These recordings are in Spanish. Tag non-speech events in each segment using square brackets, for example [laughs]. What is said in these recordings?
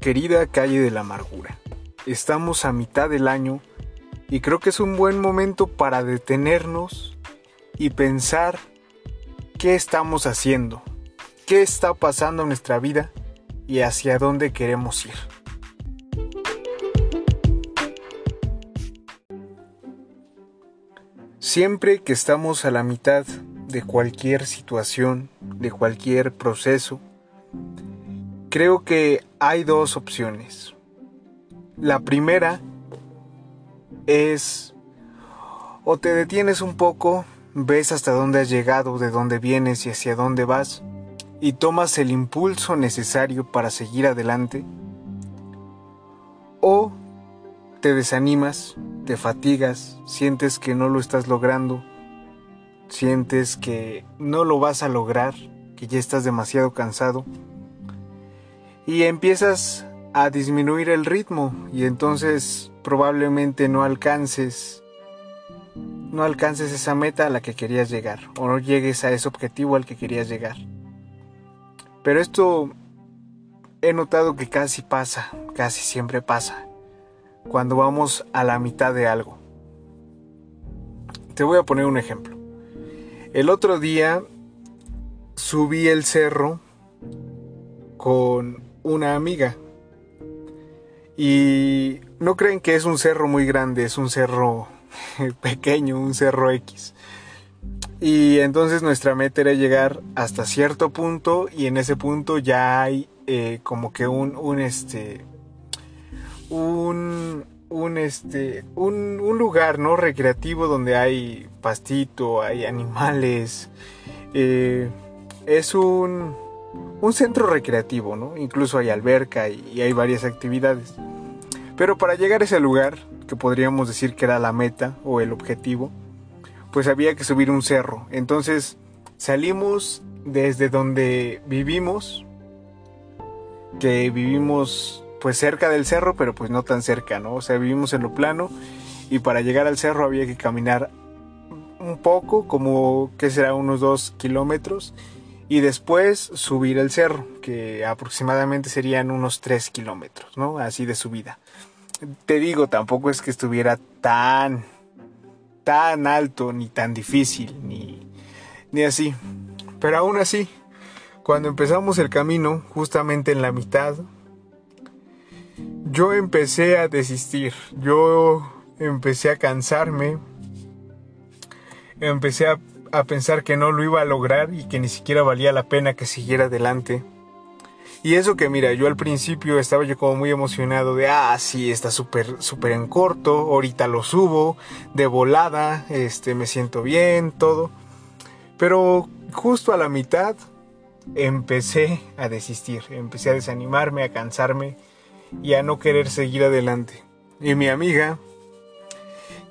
querida calle de la amargura. Estamos a mitad del año y creo que es un buen momento para detenernos y pensar qué estamos haciendo, qué está pasando en nuestra vida y hacia dónde queremos ir. Siempre que estamos a la mitad de cualquier situación, de cualquier proceso, creo que hay dos opciones. La primera es o te detienes un poco, ves hasta dónde has llegado, de dónde vienes y hacia dónde vas, y tomas el impulso necesario para seguir adelante, o te desanimas, te fatigas, sientes que no lo estás logrando, sientes que no lo vas a lograr, que ya estás demasiado cansado, y empiezas a disminuir el ritmo y entonces probablemente no alcances no alcances esa meta a la que querías llegar o no llegues a ese objetivo al que querías llegar. Pero esto he notado que casi pasa, casi siempre pasa cuando vamos a la mitad de algo. Te voy a poner un ejemplo. El otro día subí el cerro con una amiga. Y no creen que es un cerro muy grande, es un cerro [laughs] pequeño, un cerro X. Y entonces nuestra meta era llegar hasta cierto punto y en ese punto ya hay eh, como que un, un este un, un este un, un, lugar no recreativo donde hay pastito, hay animales. Eh, es un un centro recreativo, ¿no? Incluso hay alberca y, hay varias actividades. Pero para llegar a ese lugar, que podríamos decir que era la meta o el objetivo, pues había que subir un cerro. Entonces salimos desde donde vivimos, que vivimos pues cerca del cerro, pero pues no tan cerca, ¿no? O sea, vivimos en lo plano y para llegar al cerro había que caminar un poco, como que será unos dos kilómetros y después subir el cerro, que aproximadamente serían unos 3 kilómetros, ¿no? Así de subida. Te digo, tampoco es que estuviera tan, tan alto, ni tan difícil, ni, ni así. Pero aún así, cuando empezamos el camino, justamente en la mitad, yo empecé a desistir, yo empecé a cansarme, empecé a a pensar que no lo iba a lograr y que ni siquiera valía la pena que siguiera adelante. Y eso que mira, yo al principio estaba yo como muy emocionado de, ah, sí, está súper, súper en corto, ahorita lo subo, de volada, este, me siento bien, todo. Pero justo a la mitad empecé a desistir, empecé a desanimarme, a cansarme y a no querer seguir adelante. Y mi amiga,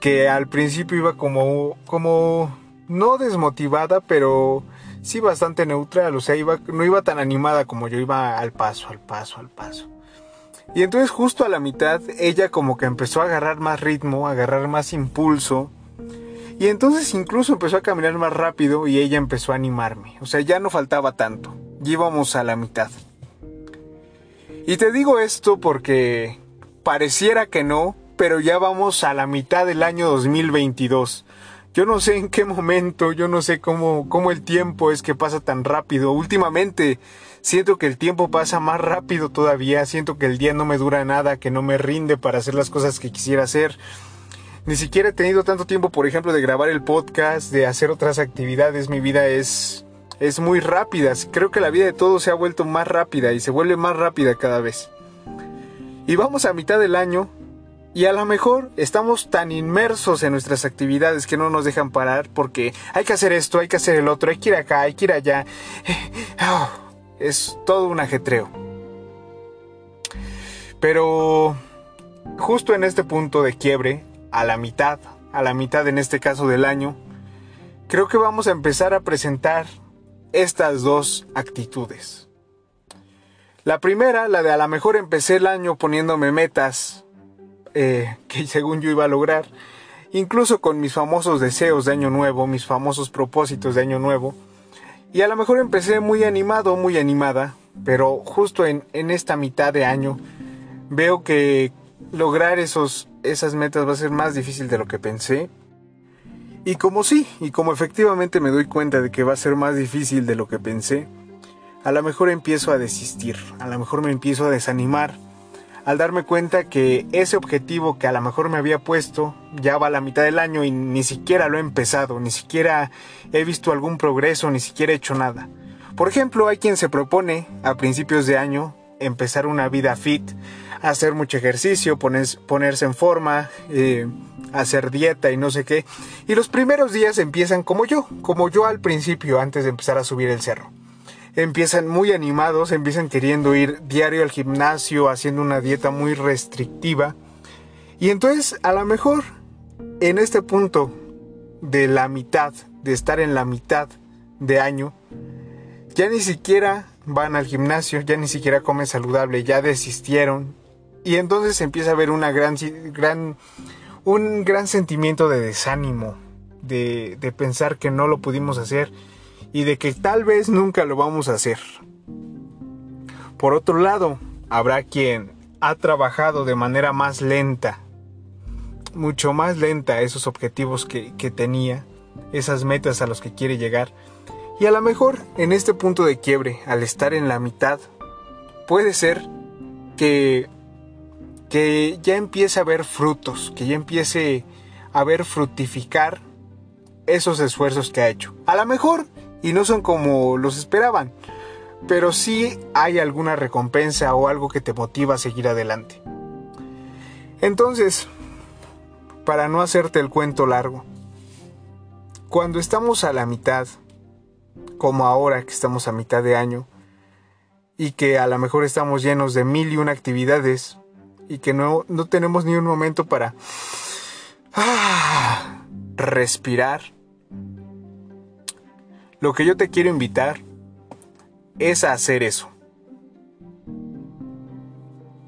que al principio iba como, como no desmotivada, pero sí bastante neutral, o sea, no iba tan animada como yo, iba al paso, al paso, al paso. Y entonces justo a la mitad ella como que empezó a agarrar más ritmo, a agarrar más impulso. Y entonces incluso empezó a caminar más rápido y ella empezó a animarme. O sea, ya no faltaba tanto. Ya íbamos a la mitad. Y te digo esto porque pareciera que no, pero ya vamos a la mitad del año 2022. Yo no sé en qué momento, yo no sé cómo, cómo el tiempo es que pasa tan rápido. Últimamente siento que el tiempo pasa más rápido todavía, siento que el día no me dura nada, que no me rinde para hacer las cosas que quisiera hacer. Ni siquiera he tenido tanto tiempo, por ejemplo, de grabar el podcast, de hacer otras actividades. Mi vida es, es muy rápida. Creo que la vida de todos se ha vuelto más rápida y se vuelve más rápida cada vez. Y vamos a mitad del año y a lo mejor estamos tan inmersos en nuestras actividades que no nos dejan parar porque hay que hacer esto, hay que hacer el otro, hay que ir acá, hay que ir allá. [sighs] Oh, es todo un ajetreo. Pero justo en este punto de quiebre, a la mitad, a la mitad en este caso del año, creo que vamos a empezar a presentar estas dos actitudes. La primera, la de a lo mejor empecé el año poniéndome metas eh, [laughs] que según yo iba a lograr, incluso con mis famosos deseos de año nuevo, mis famosos propósitos de año nuevo. Y a lo mejor empecé muy animado, muy animada, pero justo en, esta mitad de año Veo que lograr esos, esas metas va a ser más difícil de lo que pensé. Y como sí, y como efectivamente me doy cuenta de que va a ser más difícil de lo que pensé, a lo mejor empiezo a desistir, a lo mejor me empiezo a desanimar, al darme cuenta que ese objetivo que a lo mejor me había puesto ya va a la mitad del año y ni siquiera lo he empezado, ni siquiera he visto algún progreso, ni siquiera he hecho nada. Por ejemplo, hay quien se propone a principios de año empezar una vida fit, hacer mucho ejercicio, ponerse en forma, eh, hacer dieta y no sé qué. Y los primeros días empiezan como yo, como yo al principio, antes de empezar a subir el cerro. Empiezan muy animados, empiezan queriendo ir diario al gimnasio, haciendo una dieta muy restrictiva. Y entonces, a lo mejor, en este punto de la mitad, de estar en la mitad de año, ya ni siquiera van al gimnasio, ya ni siquiera comen saludable, ya desistieron. Y entonces empieza a haber una gran, gran, un gran sentimiento de desánimo, de, de pensar que no lo pudimos hacer y de que tal vez nunca lo vamos a hacer. Por otro lado, habrá quien ha trabajado de manera más lenta, mucho más lenta esos objetivos que, que tenía, esas metas a los que quiere llegar, y a lo mejor en este punto de quiebre, al estar en la mitad, puede ser que, que ya empiece a ver frutos, que ya empiece a ver fructificar esos esfuerzos que ha hecho. A lo mejor, y no son como los esperaban, pero sí hay alguna recompensa o algo que te motiva a seguir adelante. Entonces, para no hacerte el cuento largo, cuando estamos a la mitad, como ahora que estamos a mitad de año y que a lo mejor estamos llenos de mil y una actividades y que no, no tenemos ni un momento para ah, respirar. Lo que yo te quiero invitar es a hacer eso.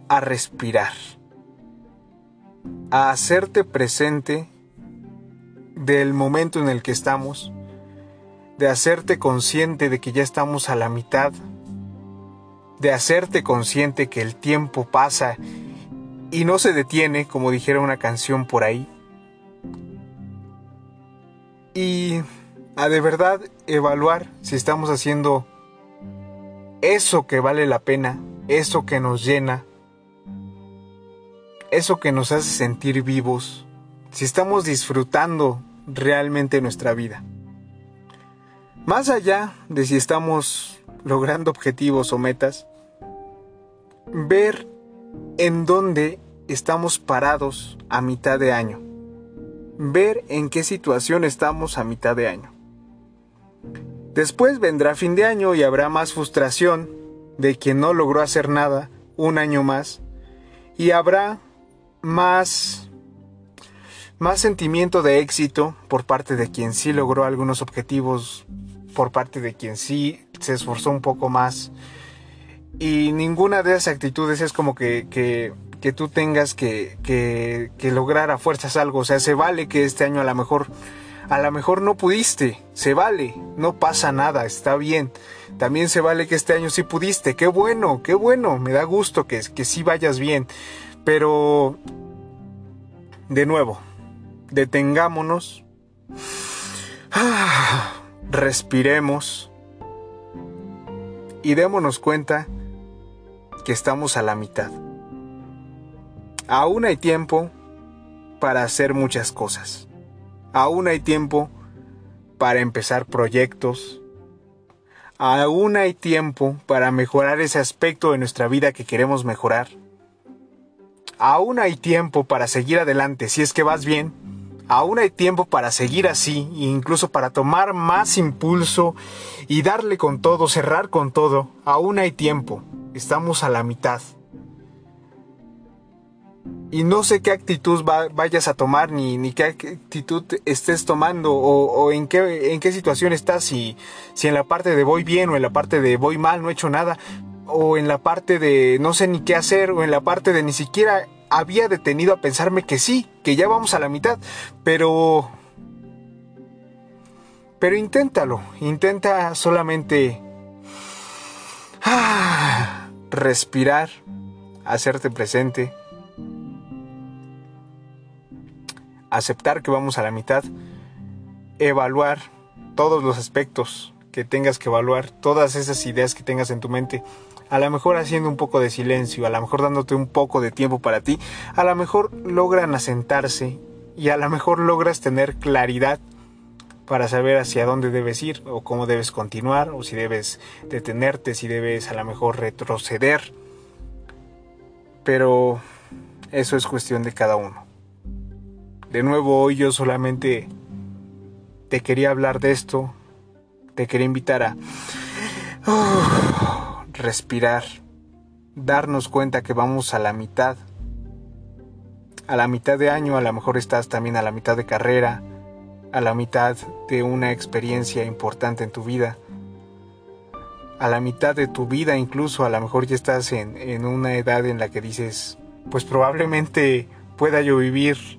A respirar. A hacerte presente del momento en el que estamos de hacerte consciente de que ya estamos a la mitad, de hacerte consciente que el tiempo pasa y no se detiene, como dijera una canción por ahí. Y a de verdad evaluar si estamos haciendo eso que vale la pena, eso que nos llena, eso que nos hace sentir vivos, si estamos disfrutando realmente nuestra vida. Más allá de si estamos logrando objetivos o metas, ver en dónde estamos parados a mitad de año. Ver en qué situación estamos a mitad de año. Después vendrá fin de año y habrá más frustración de quien no logró hacer nada un año más. Y habrá más más sentimiento de éxito por parte de quien sí logró algunos objetivos por parte de quien sí se esforzó un poco más. Y ninguna de esas actitudes es como que, que, que tú tengas que, que, lograr a fuerzas algo. O sea, se vale que este año a lo mejor, a lo mejor no pudiste. Se vale, no pasa nada, está bien. También se vale que este año sí pudiste. Qué bueno, qué bueno. Me da gusto que, que sí vayas bien. Pero, de nuevo, detengámonos. [sighs] Respiremos y démonos cuenta que estamos a la mitad. Aún hay tiempo para hacer muchas cosas. Aún hay tiempo para empezar proyectos. Aún hay tiempo para mejorar ese aspecto de nuestra vida que queremos mejorar. Aún hay tiempo para seguir adelante si es que vas bien Aún hay tiempo para seguir así, e incluso para tomar más impulso y darle con todo, cerrar con todo. Aún hay tiempo. Estamos a la mitad. Y no sé qué actitud vayas a tomar, ni, ni, qué actitud estés tomando, o, en, qué, en qué situación estás, si, si en la parte de voy bien o en la parte de voy mal, no he hecho nada, o en la parte de no sé ni qué hacer, o en la parte de ni siquiera había detenido a pensarme que sí, que ya vamos a la mitad, pero... Pero inténtalo, intenta solamente ah, respirar hacerte presente, aceptar que vamos a la mitad, evaluar todos los aspectos que tengas que evaluar, todas esas ideas que tengas en tu mente, a lo mejor haciendo un poco de silencio, a lo mejor dándote un poco de tiempo para ti, a lo mejor logran asentarse y a lo mejor logras tener claridad para saber hacia dónde debes ir o cómo debes continuar o si debes detenerte, si debes a lo mejor retroceder. Pero eso es cuestión de cada uno. De nuevo hoy yo solamente te quería hablar de esto, te quería invitar a respirar, darnos cuenta que vamos a la mitad, a la mitad de año, a lo mejor estás también a la mitad de carrera, a la mitad de una experiencia importante en tu vida, a la mitad de tu vida incluso, a lo mejor ya estás en, en una edad en la que dices, pues probablemente pueda yo vivir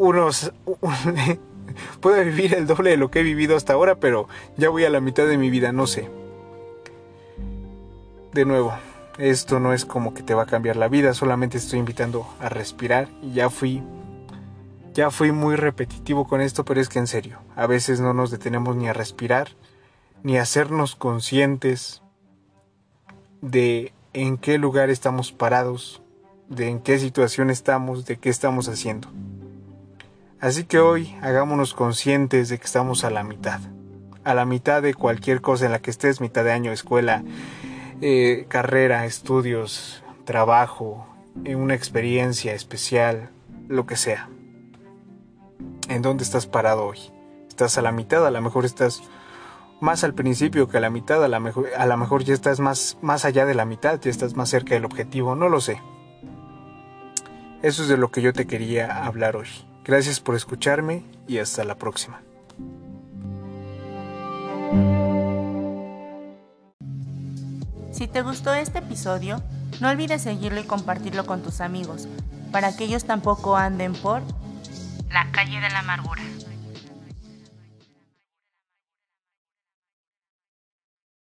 unos... [laughs] pueda vivir el doble de lo que he vivido hasta ahora, pero ya voy a la mitad de mi vida, no sé. De nuevo, esto no es como que te va a cambiar la vida, solamente estoy invitando a respirar y ya fui ya fui muy repetitivo con esto, pero es que en serio, a veces no nos detenemos ni a respirar, ni a hacernos conscientes de en qué lugar estamos parados, de en qué situación estamos, de qué estamos haciendo. Así que hoy hagámonos conscientes de que estamos a la mitad, a la mitad de cualquier cosa en la que estés, mitad de año, escuela, eh, carrera, estudios, trabajo, en una experiencia especial, lo que sea en dónde estás parado hoy. Estás a la mitad, a lo mejor estás más al principio que a la mitad, a lo mejor, a lo mejor ya estás más, más allá de la mitad, ya estás más cerca del objetivo, no lo sé. Eso es de lo que yo te quería hablar hoy. Gracias por escucharme y hasta la próxima. Si te gustó este episodio, no olvides seguirlo y compartirlo con tus amigos, para que ellos tampoco anden por la calle de la amargura.